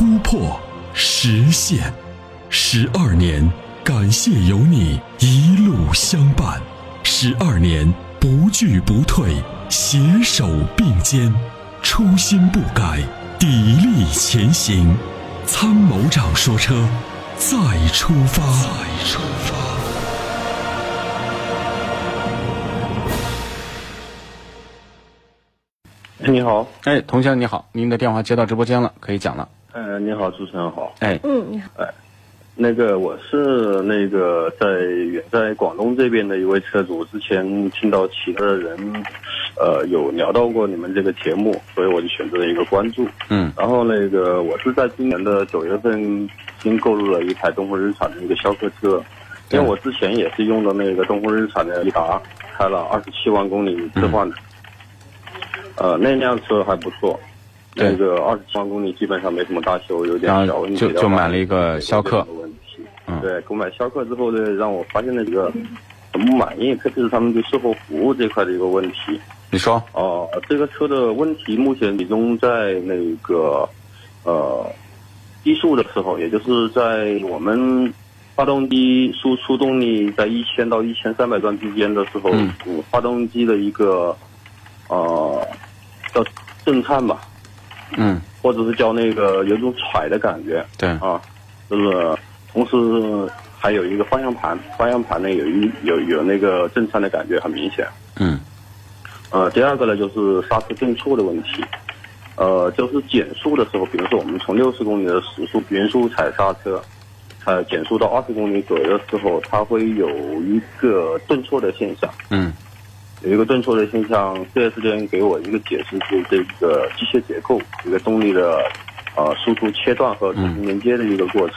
突破、实现。十二年，感谢有你一路相伴。十二年，不惧不退，携手并肩，初心不改，砥砺前行。参谋长说：车，再出发。再出发。”你好，哎，同学你好，您的电话接到直播间了，可以讲了。呃，你好，主持人好。哎，嗯，你好。哎，那个我是那个在远在广东这边的一位车主，之前听到其他的人，呃，有聊到过你们这个节目，所以我就选择了一个关注。嗯，然后那个我是在今年的九月份新购入了一台东风日产的一个逍客车，因为我之前也是用的那个东风日产的颐达，开了二十七万公里置换的。呃，那辆车还不错，那个二十七万公里基本上没什么大修，有点小问题。就就买了一个逍客。问题，对，购买逍客之后呢，让我发现了一个很不满意，特别是他们对售后服务这块的一个问题。你说？哦，这个车的问题目前集中在那个呃低速的时候，也就是在我们发动机输出动力在一千到一千三百转之间的时候，嗯，发动机的一个呃。叫震颤吧，嗯，或者是叫那个有种踹的感觉，对。啊，就是同时还有一个方向盘，方向盘呢有一有有那个震颤的感觉很明显，嗯，呃，第二个呢就是刹车顿挫的问题，呃，就是减速的时候，比如说我们从六十公里的时速匀速踩刹车，呃，减速到二十公里左右的时候，它会有一个顿挫的现象，嗯。有一个顿挫的现象，四 S 店给我一个解释是这个机械结构一个动力的呃输出切断和重新连接的一个过程，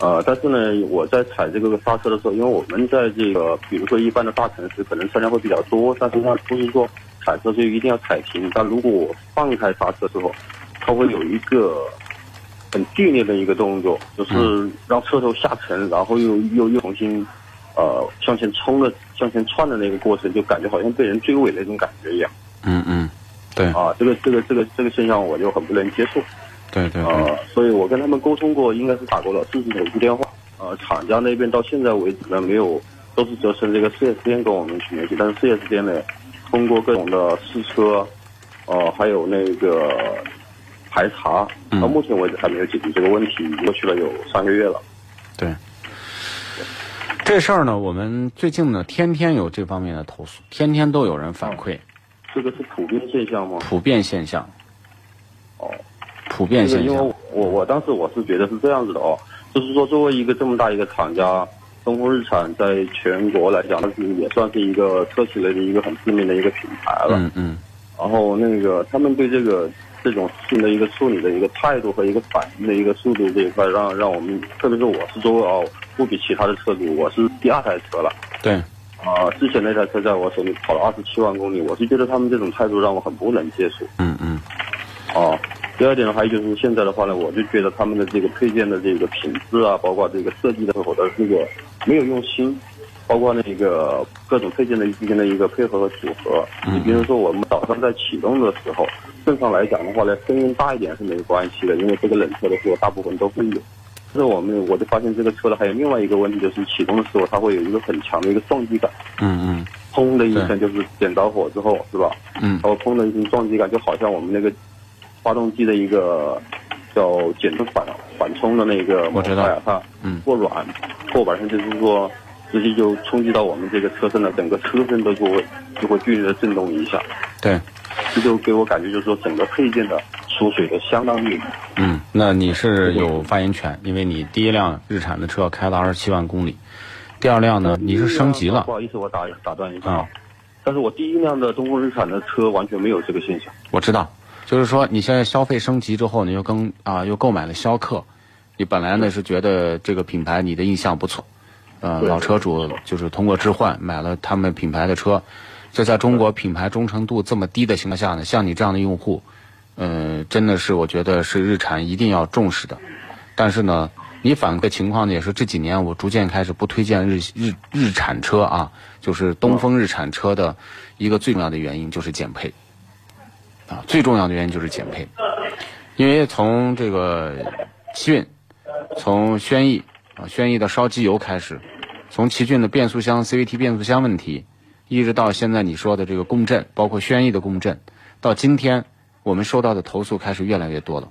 呃，但是呢，我在踩这个刹车的时候，因为我们在这个比如说一般的大城市可能车辆会比较多，但是它不是说踩车就一定要踩停，但如果我放开刹车之后，它会有一个很剧烈的一个动作，就是让车头下沉，然后又又又重新。呃，向前冲的、向前窜的那个过程，就感觉好像被人追尾那种感觉一样。嗯嗯，对。啊，这个、这个、这个、这个现象，我就很不能接受。对对。呃，所以我跟他们沟通过，应该是打过了四十九部电话。呃，厂家那边到现在为止呢，没有，都是责成这个四 S 店跟我们去联系。但是四 S 店呢，通过各种的试车，呃，还有那个排查，到目前为止还没有解决这个问题，过去了有三个月了。对。这事儿呢，我们最近呢，天天有这方面的投诉，天天都有人反馈。这个是普遍现象吗？普遍现象。哦，普遍现象。因为我我当时我是觉得是这样子的哦，就是说作为一个这么大一个厂家，东风日产在全国来讲，它是也算是一个车企类的一个很知名的一个品牌了。嗯嗯。然后那个他们对这个这种事情的一个处理的一个态度和一个反应的一个速度这一块，让让我们，特别是我是作为哦。不比其他的车主，我是第二台车了。对，啊，之前那台车在我手里跑了二十七万公里，我是觉得他们这种态度让我很不能接受。嗯嗯。哦，第二点呢，还有就是现在的话呢，我就觉得他们的这个配件的这个品质啊，包括这个设计的时候的这个没有用心，包括那个各种配件的之间的一个配合和组合。你比如说，我们早上在启动的时候，正常来讲的话呢，声音大一点是没关系的，因为这个冷车的时候大部分都会有。但是我们，我就发现这个车呢，还有另外一个问题，就是启动的时候，它会有一个很强的一个撞击感。嗯嗯。砰的一声，就是点着火之后，是吧？嗯。然后砰的一声撞击感，就好像我们那个发动机的一个叫减震缓缓冲的那个我知道。它嗯过软，过本身就是说直接就冲击到我们这个车身的整个车身的部位就会剧烈的震动一下。对。这就给我感觉就是说整个配件的。缩水的相当厉害。嗯，那你是有发言权，因为你第一辆日产的车开了二十七万公里，第二辆呢你是升级了。不好意思，我打打断一下啊。但是我第一辆的东风日产的车完全没有这个现象。我知道，就是说你现在消费升级之后，你又更啊又购买了逍客，你本来呢是觉得这个品牌你的印象不错，呃，老车主就是通过置换买了他们品牌的车，这在中国品牌忠诚度这么低的情况下呢，像你这样的用户，呃，真的是我觉得是日产一定要重视的。但是呢，你反馈情况呢也是这几年我逐渐开始不推荐日日日产车啊，就是东风日产车的一个最重要的原因就是减配，啊，最重要的原因就是减配，因为从这个奇骏，从轩逸轩逸的烧机油开始，从奇骏的变速箱 CVT 变速箱问题，一直到现在你说的这个共振，包括轩逸的共振，到今天我们收到的投诉开始越来越多了。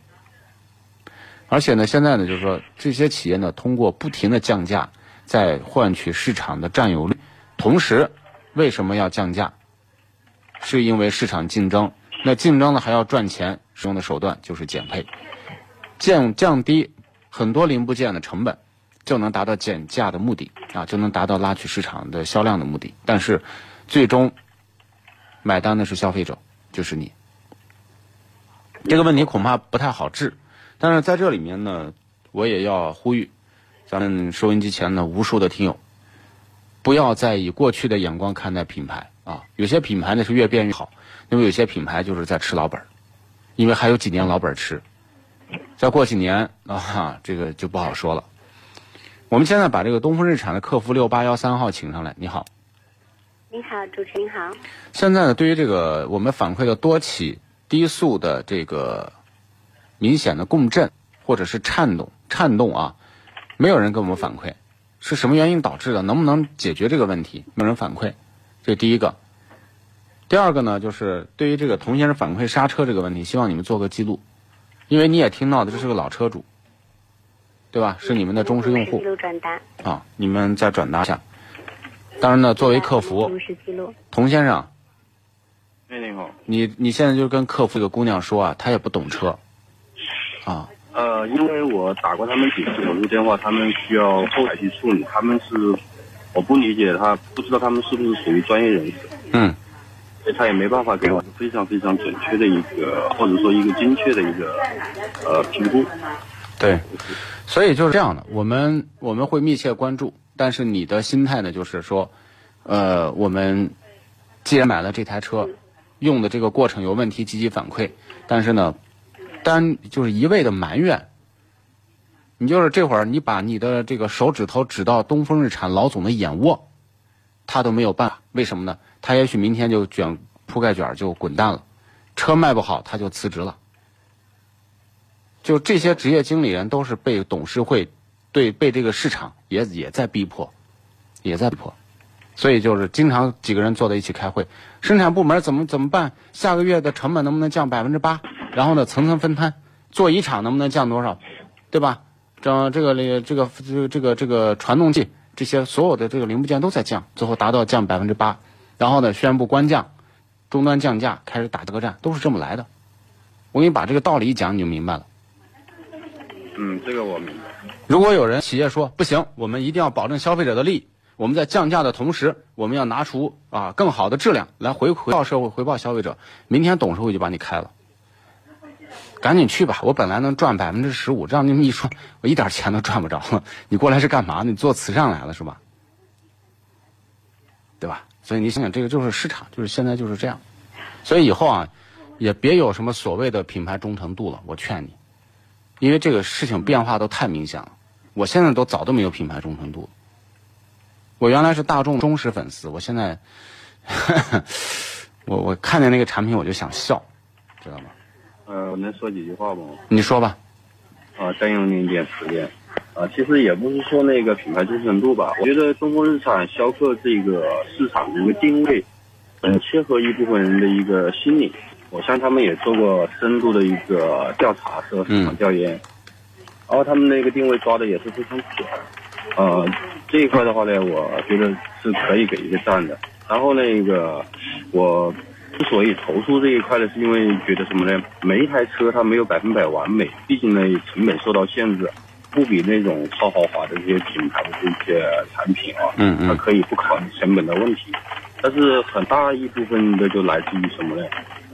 而且呢，现在呢，就是说这些企业呢，通过不停的降价，在换取市场的占有率。同时，为什么要降价？是因为市场竞争。那竞争呢，还要赚钱，使用的手段就是减配，降降低很多零部件的成本，就能达到减价的目的啊，就能达到拉取市场的销量的目的。但是，最终买单的是消费者，就是你。这个问题恐怕不太好治。但是在这里面呢，我也要呼吁咱们收音机前的无数的听友，不要再以过去的眼光看待品牌啊。有些品牌呢是越变越好，因为有些品牌就是在吃老本儿，因为还有几年老本吃，再过几年啊，这个就不好说了。我们现在把这个东风日产的客服六八幺三号请上来，你好。你好，主持人您好。现在呢，对于这个我们反馈的多起低速的这个。明显的共振或者是颤动、颤动啊，没有人给我们反馈，是什么原因导致的？能不能解决这个问题？没有人反馈，这第一个。第二个呢，就是对于这个童先生反馈刹车这个问题，希望你们做个记录，因为你也听到的，这是个老车主，对吧？是你们的忠实用户记录转达。啊，你们再转达一下。当然呢，作为客服，如实记录。童先生，哎，你好。你你现在就跟客服这个姑娘说啊，她也不懂车。啊，呃，因为我打过他们几次投诉电话，他们需要后台去处理，他们是我不理解他，不知道他们是不是属于专业人士，嗯，所以他也没办法给我非常非常准确的一个，或者说一个精确的一个呃评估。对，所以就是这样的，我们我们会密切关注，但是你的心态呢，就是说，呃，我们既然买了这台车，用的这个过程有问题，积极反馈，但是呢，单就是一味的埋怨，你就是这会儿你把你的这个手指头指到东风日产老总的眼窝，他都没有办法，为什么呢？他也许明天就卷铺盖卷就滚蛋了，车卖不好他就辞职了。就这些职业经理人都是被董事会对被这个市场也也在逼迫，也在逼迫，所以就是经常几个人坐在一起开会，生产部门怎么怎么办？下个月的成本能不能降百分之八？然后呢，层层分摊，座椅厂能不能降多少？对吧？这这个这个这个这个这个传动器这些所有的这个零部件都在降，最后达到降百分之八，然后呢宣布官降，终端降价，开始打这个战，都是这么来的。我给你把这个道理一讲，你就明白了。嗯，这个我明白。如果有人企业说不行，我们一定要保证消费者的利益，我们在降价的同时，我们要拿出啊更好的质量来回回报社会、回报消费者。明天董事会就把你开了，赶紧去吧！我本来能赚百分之十五，这样你们一说，我一点钱都赚不着了。你过来是干嘛？你做慈善来了是吧？对吧？所以你想想，这个就是市场，就是现在就是这样。所以以后啊，也别有什么所谓的品牌忠诚度了，我劝你。因为这个事情变化都太明显了，我现在都早都没有品牌忠诚度。我原来是大众忠实粉丝，我现在，我我看见那个产品我就想笑，知道吗？呃，我能说几句话吗？你说吧。啊，占用您一点时间。啊，其实也不是说那个品牌忠诚度吧，我觉得东风日产逍客这个市场的一个定位，很切合一部分人的一个心理。我向他们也做过深度的一个调查和市场调研，然后他们那个定位抓的也是非常准。呃，这一块的话呢，我觉得是可以给一个赞的。然后那个我之所以投诉这一块呢，是因为觉得什么呢？每一台车它没有百分百完美，毕竟呢成本受到限制，不比那种超豪华的这些品牌的这些产品啊，嗯嗯它可以不考虑成本的问题。但是很大一部分的就来自于什么呢？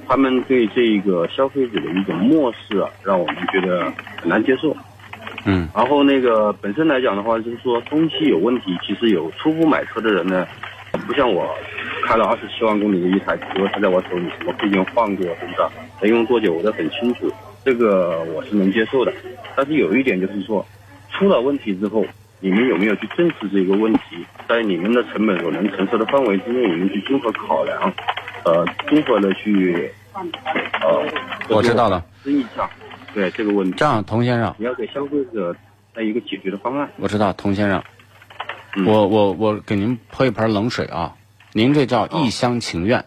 他们对这个消费者的一种漠视啊，让我们觉得很难接受。嗯然后那个本身来讲的话，就是说东西有问题，其实有初步买车的人呢，不像我开了二十七万公里的一台车，它在我手里什么配件换过，是不是？能用多久我都很清楚，这个我是能接受的。但是有一点就是说，出了问题之后，你们有没有去正视这个问题？在你们的成本所能承受的范围之内，你们去综合考量，呃，综合的去，呃，我知道了。争一下，对这个问题，这样，童先生，你要给消费者带一个解决的方案。我知道，童先生，嗯我我我给您泼一盆冷水啊！您这叫一厢情愿，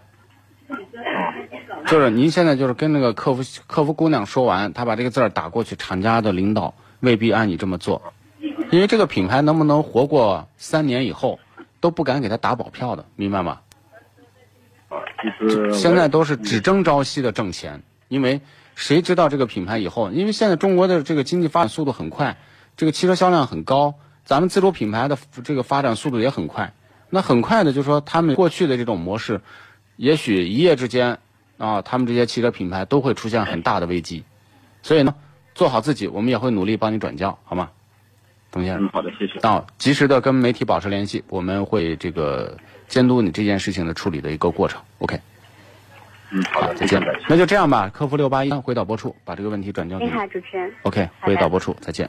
就是您现在就是跟那个客服客服姑娘说完，她把这个字儿打过去，厂家的领导未必按你这么做，因为这个品牌能不能活过三年以后，都不敢给他打保票的，明白吗？现在都是只争朝夕的挣钱，因为谁知道这个品牌以后？因为现在中国的这个经济发展速度很快，这个汽车销量很高，咱们自主品牌的这个发展速度也很快。那很快的，就说他们过去的这种模式，也许一夜之间啊，他们这些汽车品牌都会出现很大的危机。所以呢，做好自己，我们也会努力帮你转交，好吗？董先生嗯，，好的，谢谢。到及时的跟媒体保持联系，我们会这个监督你这件事情的处理的一个过程。OK。嗯，好的，再见。那就这样吧，客服六八一回导播处把这个问题转交给你。你好，主持人。OK，回导播处再见。